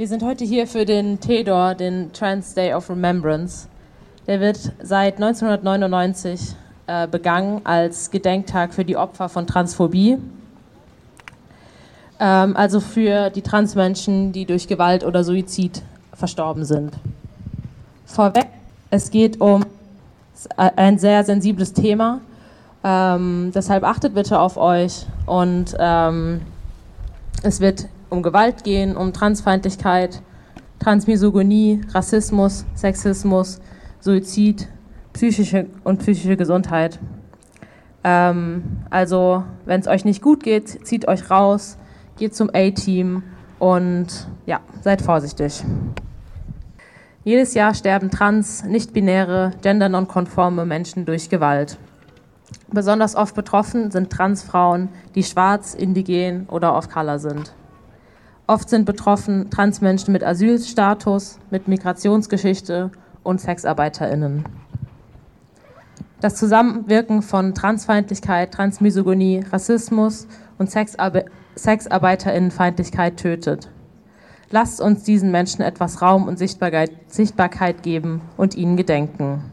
Wir sind heute hier für den TEDOR, den Trans Day of Remembrance. Der wird seit 1999 äh, begangen als Gedenktag für die Opfer von Transphobie. Ähm, also für die Transmenschen, die durch Gewalt oder Suizid verstorben sind. Vorweg, es geht um ein sehr sensibles Thema. Ähm, deshalb achtet bitte auf euch und ähm, es wird um Gewalt gehen, um Transfeindlichkeit, Transmisogonie, Rassismus, Sexismus, Suizid, psychische und psychische Gesundheit. Ähm, also, wenn es euch nicht gut geht, zieht euch raus, geht zum A-Team und ja, seid vorsichtig. Jedes Jahr sterben trans, nicht-binäre, gendernonkonforme Menschen durch Gewalt. Besonders oft betroffen sind Transfrauen, die schwarz, indigen oder off color sind. Oft sind betroffen Transmenschen mit Asylstatus, mit Migrationsgeschichte und SexarbeiterInnen. Das Zusammenwirken von Transfeindlichkeit, Transmisogonie, Rassismus und Sexarbe SexarbeiterInnenfeindlichkeit tötet. Lasst uns diesen Menschen etwas Raum und Sichtbarkeit geben und ihnen gedenken.